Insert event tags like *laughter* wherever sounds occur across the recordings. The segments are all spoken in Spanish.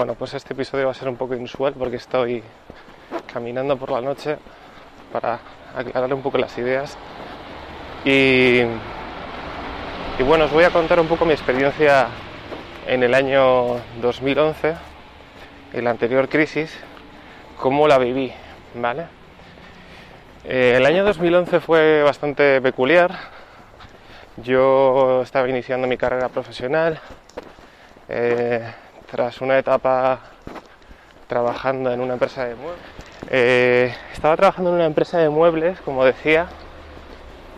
Bueno, pues este episodio va a ser un poco inusual porque estoy caminando por la noche para aclarar un poco las ideas y, bueno, os voy a contar un poco mi experiencia en el año 2011, en la anterior crisis, cómo la viví, ¿vale? Eh, el año 2011 fue bastante peculiar. Yo estaba iniciando mi carrera profesional. Eh, tras una etapa trabajando en una empresa de muebles. Eh, estaba trabajando en una empresa de muebles, como decía,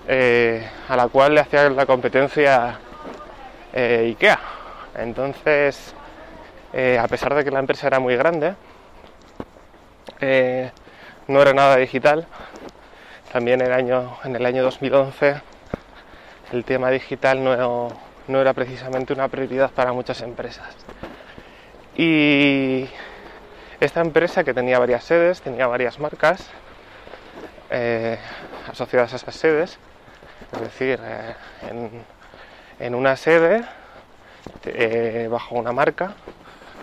eh, a la cual le hacía la competencia eh, IKEA. Entonces, a pesar de que la empresa era muy grande, no era nada digital. También el año, en el año 2011 el tema digital no, no era precisamente una prioridad para muchas empresas. Y esta empresa que tenía varias sedes, tenía varias marcas eh, asociadas a esas sedes, es decir, eh, en, una sede, eh, bajo una marca,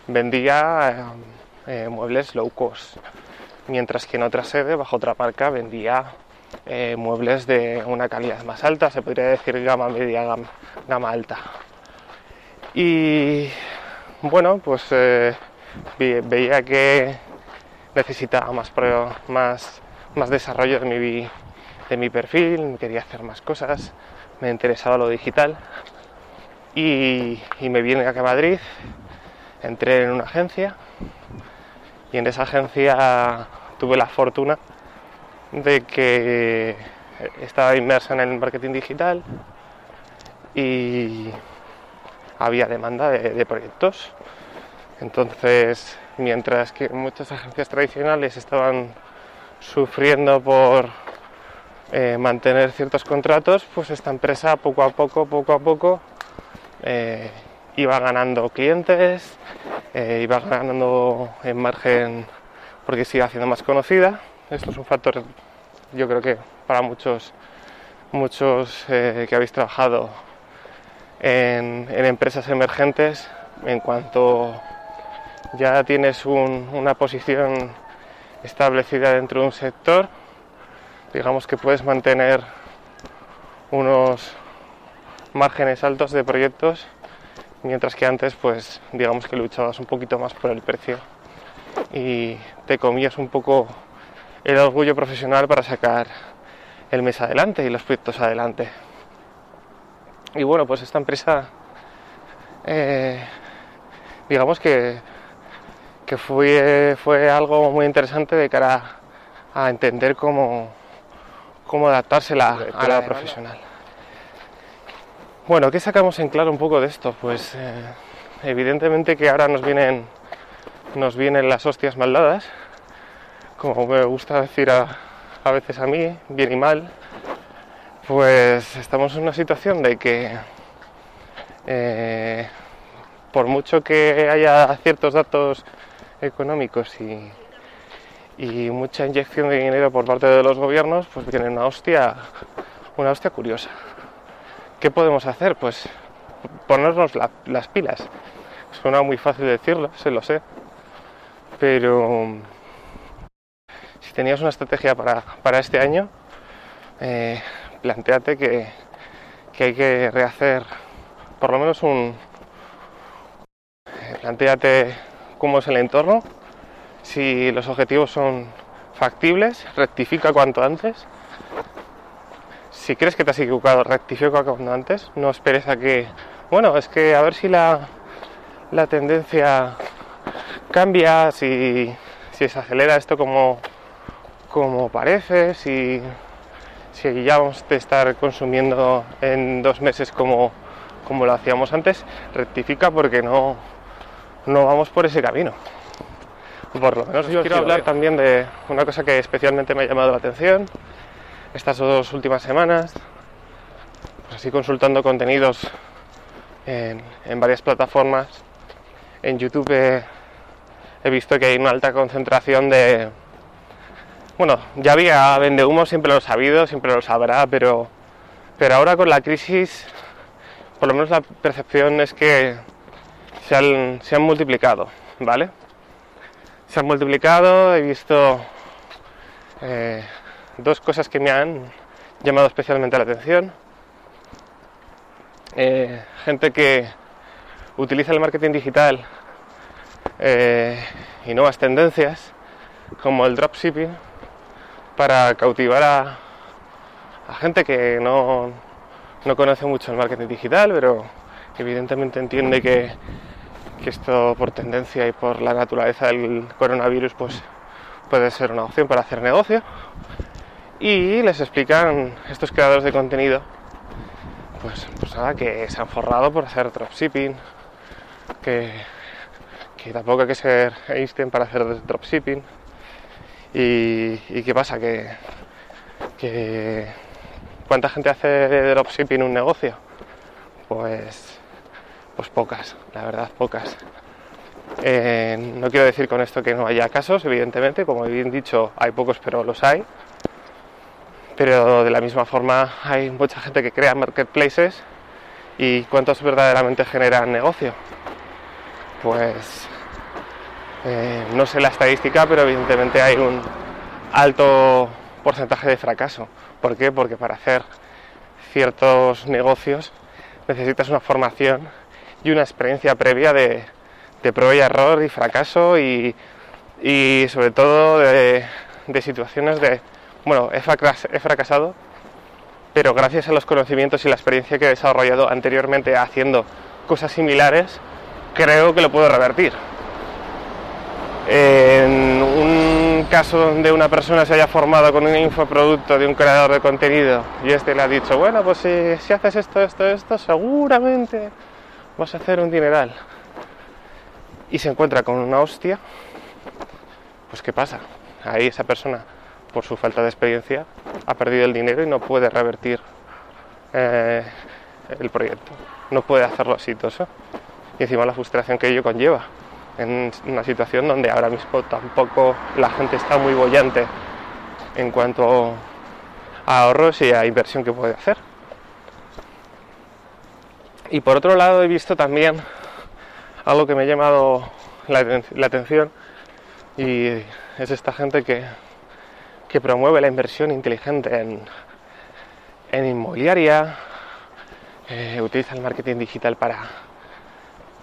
vendía muebles low cost, mientras que en otra sede, bajo otra marca, vendía muebles de una calidad más alta, se podría decir gama media, gama, gama alta. Y bueno, pues eh, veía que necesitaba más, más, más desarrollo de mi, de mi perfil, quería hacer más cosas, me interesaba lo digital. Y, me vine a Madrid, entré en una agencia y en esa agencia tuve la fortuna de que estaba inmersa en el marketing digital y había demanda de, proyectos. Entonces, mientras que muchas agencias tradicionales estaban sufriendo por eh, mantener ciertos contratos, pues esta empresa poco a poco, poco a poco, eh, iba ganando clientes, eh, iba ganando en margen porque iba haciendo más conocida. Esto es un factor, yo creo que para muchos, muchos que habéis trabajado en, empresas emergentes en cuanto ya tienes una posición establecida dentro de un sector, digamos que puedes mantener unos márgenes altos de proyectos, mientras que antes pues digamos que luchabas un poquito más por el precio y te comías un poco el orgullo profesional para sacar el mes adelante y los proyectos adelante. Y bueno, pues esta empresa, eh, digamos que, que fue, fue algo muy interesante de cara a entender cómo, cómo adaptársela a la profesional. Bueno, ¿qué sacamos en claro un poco de esto? Pues eh, evidentemente que ahora nos vienen, nos vienen las hostias maldadas, como me gusta decir a, a veces a mí, bien y mal, pues estamos en una situación de que eh, por mucho que haya ciertos datos económicos y, mucha inyección de dinero por parte de los gobiernos, pues viene una hostia, una hostia curiosa. ¿Qué podemos hacer? Pues ponernos las pilas. Suena muy fácil decirlo, se lo sé. Pero si tenías una estrategia para, este año, eh, planteate que, hay que rehacer por lo menos un... Planteate cómo es el entorno, si los objetivos son factibles, rectifica cuanto antes. Si crees que te has equivocado, rectifica cuanto antes. No esperes a que, bueno, es que a ver si la, la tendencia cambia, si, si se acelera esto como, como parece, si si ya vamos a estar consumiendo en dos meses como, como lo hacíamos antes, rectifica porque no, no vamos por ese camino. Por lo menos yo quiero hablar también de una cosa que especialmente me ha llamado la atención estas dos últimas semanas, pues así consultando contenidos en, varias plataformas. En YouTube he visto que hay una alta concentración de, bueno, ya había vende humo, siempre lo he sabido, siempre lo sabrá, pero, pero ahora con la crisis, por lo menos la percepción es que se han, multiplicado. ¿vale? Se han multiplicado, he visto eh, dos cosas que me han llamado especialmente la atención. Eh, gente que utiliza el marketing digital eh, y nuevas tendencias como el dropshipping para cautivar a, gente que no, no conoce mucho el marketing digital, pero evidentemente entiende que, que esto por tendencia y por la naturaleza del coronavirus pues puede ser una opción para hacer negocio. Y les explican estos creadores de contenido pues, pues nada, que se han forrado por hacer dropshipping que, que tampoco hay que ser Einstein para hacer dropshipping y, qué pasa que, que ¿cuánta gente hace dropshipping un negocio? pues pues pocas, la verdad, pocas. Eh, no quiero decir con esto que no haya casos, evidentemente, como bien dicho, hay pocos, pero los hay. Pero de la misma forma hay mucha gente que crea marketplaces y cuántos verdaderamente generan negocio. Pues eh, no sé la estadística, pero evidentemente hay un alto porcentaje de fracaso. ¿Por qué? Porque para hacer ciertos negocios necesitas una formación y una experiencia previa de, prueba y error y fracaso y, sobre todo de, situaciones de, bueno, he, fracasado, pero gracias a los conocimientos y la experiencia que he desarrollado anteriormente haciendo cosas similares, creo que lo puedo revertir. En un caso donde una persona se haya formado con un infoproducto de un creador de contenido y este le ha dicho, bueno, pues si, si haces esto, esto, esto, seguramente vas a hacer un dineral y se encuentra con una hostia, pues ¿qué pasa? Ahí esa persona, por su falta de experiencia, ha perdido el dinero y no puede revertir eh, el proyecto, no puede hacerlo exitoso. Y encima la frustración que ello conlleva en una situación donde ahora mismo tampoco la gente está muy bollante en cuanto a ahorros y a inversión que puede hacer. Y por otro lado he visto también algo que me ha llamado la, atención y es esta gente que, promueve la inversión inteligente en, en inmobiliaria, eh, utiliza el marketing digital para,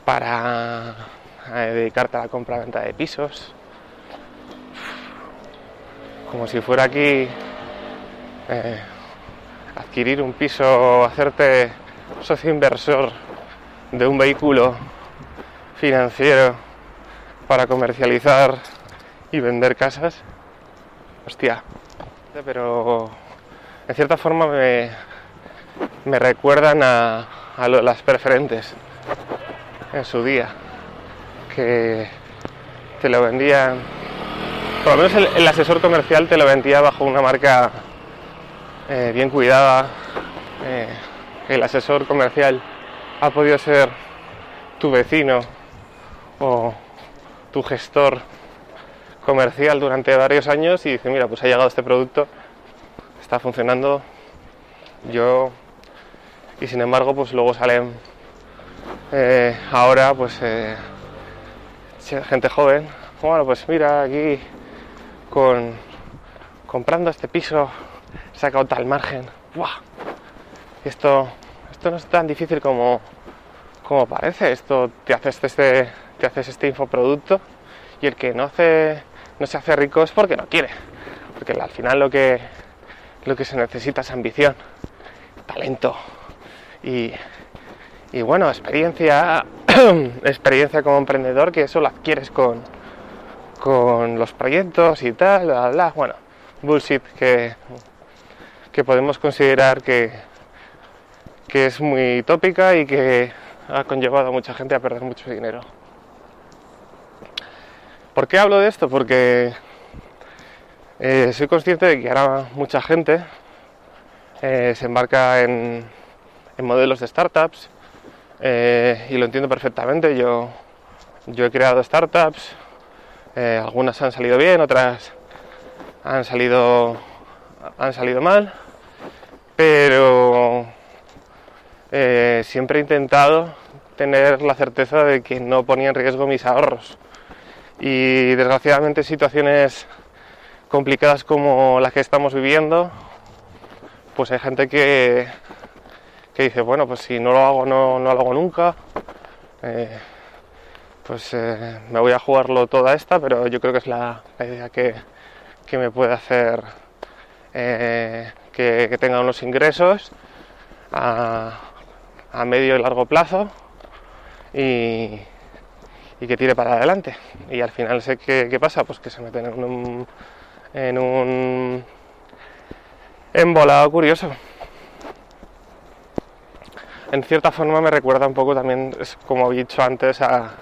para dedicarte a la compra-venta de pisos, como si fuera aquí eh, adquirir un piso, hacerte socio inversor de un vehículo financiero para comercializar y vender casas, hostia, pero en cierta forma me, me recuerdan a, las preferentes en su día, que te lo vendían, por lo menos el, asesor comercial te lo vendía bajo una marca eh, bien cuidada. Eh, el asesor comercial ha podido ser tu vecino o tu gestor comercial durante varios años y dice, mira, pues ha llegado este producto, está funcionando, yo... Y sin embargo, pues luego salen eh, ahora, pues, gente joven, bueno, pues mira, aquí con comprando este piso, he sacado tal margen, ¡buah! esto, esto no es tan difícil como, como parece. Esto te haces este, te haces este infoproducto y el que no, hace, no se hace rico es porque no quiere. Porque al final lo que, lo que se necesita es ambición, talento y, y bueno, experiencia, *clears throat* experiencia como emprendedor que eso lo adquieres con, con los proyectos y tal, bla, bla. Bueno, bullshit que, que podemos considerar que, que es muy tópica y que ha conllevado a mucha gente a perder mucho dinero. ¿Por qué hablo de esto? Porque eh, soy consciente de que ahora mucha gente eh, se embarca en, modelos de startups eh, y lo entiendo perfectamente. Yo, yo he creado startups, algunas han salido bien, otras han salido, han salido mal, pero eh, siempre he intentado tener la certeza de que no ponía en riesgo mis ahorros. Y desgraciadamente situaciones complicadas como las que estamos viviendo, pues hay gente que, que dice, bueno, pues si no lo hago, no, no lo hago nunca. Eh, pues eh, me voy a jugarlo toda esta, pero yo creo que es la, idea que, me puede hacer eh, que, tenga unos ingresos a, medio y largo plazo y, que tire para adelante. Y al final sé que, qué pasa, pues que se meten en un, en un embolado curioso. En cierta forma me recuerda un poco también, como he dicho antes, a,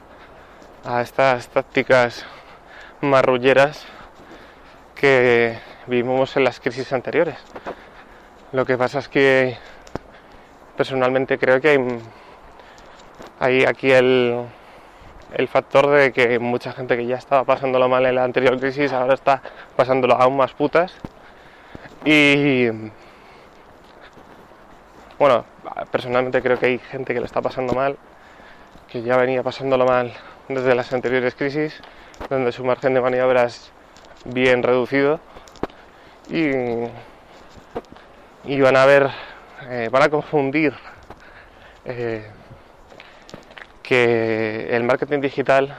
estas tácticas marrulleras que vivimos en las crisis anteriores. Lo que pasa es que personalmente creo que hay, aquí el, el factor de que mucha gente que ya estaba pasándolo mal en la anterior crisis ahora está pasándolo aún más putas. Y bueno, personalmente creo que hay gente que lo está pasando mal, que ya venía pasándolo mal desde las anteriores crisis, donde su margen de maniobra es bien reducido y, y van a ver, eh, van a confundir eh, que el marketing digital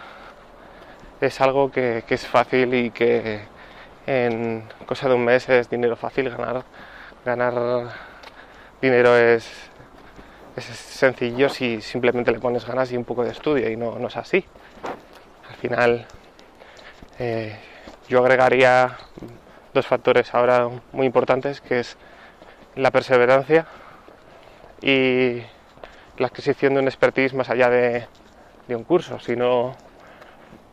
es algo que, es fácil y que en cosa de un mes es dinero fácil ganar. Ganar dinero es es sencillo si simplemente le pones ganas y un poco de estudio y no, no es así. Al final eh, yo agregaría dos factores ahora muy importantes que es la perseverancia y la adquisición de un expertise más allá de, un curso, sino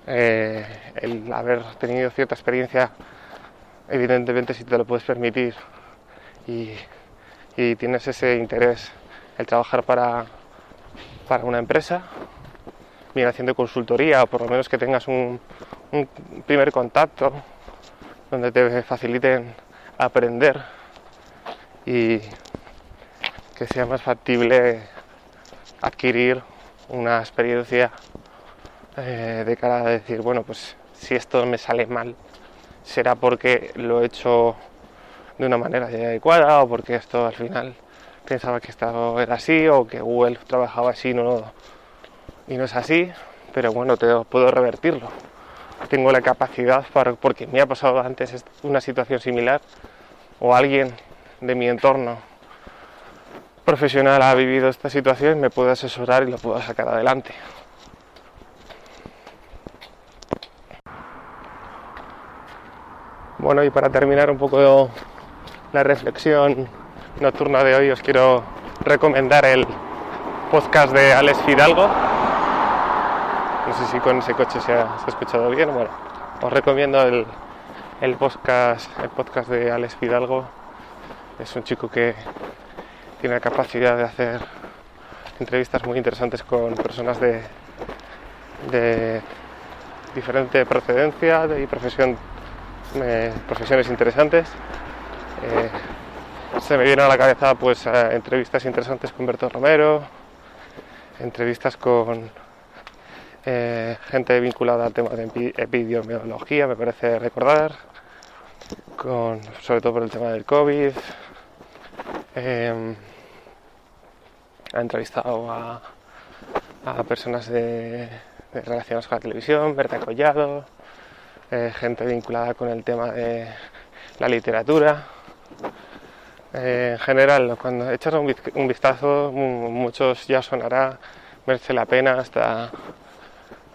eh, el haber tenido cierta experiencia, evidentemente si te lo puedes permitir y, y tienes ese interés el trabajar para, para una empresa, bien haciendo consultoría o por lo menos que tengas un, primer contacto donde te faciliten aprender y que sea más factible adquirir una experiencia eh, de cara a decir, bueno, pues si esto me sale mal, será porque lo he hecho de una manera adecuada o porque esto al final pensaba que esto era así o que Google trabajaba así no, y no es así, pero bueno, te, puedo revertirlo. Tengo la capacidad para, porque me ha pasado antes una situación similar o alguien de mi entorno profesional ha vivido esta situación, me puedo asesorar y lo puedo sacar adelante. Bueno, y para terminar un poco la reflexión nocturna de hoy os quiero recomendar el podcast de Alex Fidalgo. No sé si con ese coche se ha, escuchado bien. Bueno, os recomiendo el, el, podcast, el podcast de Alex Fidalgo. Es un chico que tiene la capacidad de hacer entrevistas muy interesantes con personas de, de diferente procedencia y profesión, eh, profesiones interesantes. Eh, se me vienen a la cabeza pues eh, entrevistas interesantes con Berto Romero, entrevistas con eh, gente vinculada al tema de epidemiología, me parece recordar, con, sobre todo por el tema del COVID. Em, ha entrevistado a, personas de, relacionadas con la televisión, Berta Collado, eh, gente vinculada con el tema de la literatura. Eh, en general, cuando echas un vistazo, muchos ya sonará, merece la pena, está,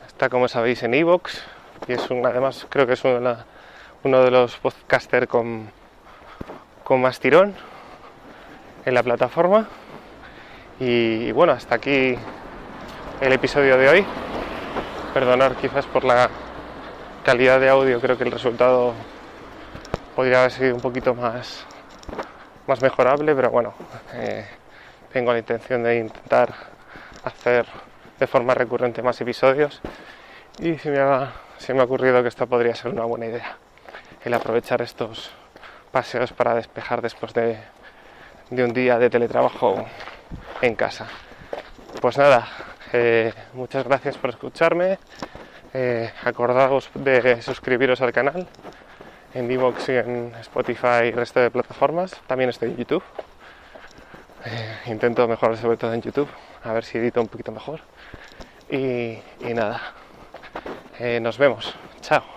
está como sabéis en Evox y es un, además creo que es uno de los podcasters con, con más tirón en la plataforma. Y, bueno, hasta aquí el episodio de hoy. Perdonar quizás por la calidad de audio, creo que el resultado podría haber sido un poquito más más mejorable, pero bueno, eh, tengo la intención de intentar hacer de forma recurrente más episodios. Y se me, ha, me ha ocurrido que esto podría ser una buena idea, el aprovechar estos paseos para despejar después de, de un día de teletrabajo en casa. Pues nada, eh, muchas gracias por escucharme, Eh, acordaos de suscribiros al canal en Divox y en Spotify y resto de plataformas. También estoy en YouTube. Eh, intento mejorar sobre todo en YouTube, a ver si edito un poquito mejor. Y, y nada, eh, nos vemos. Chao.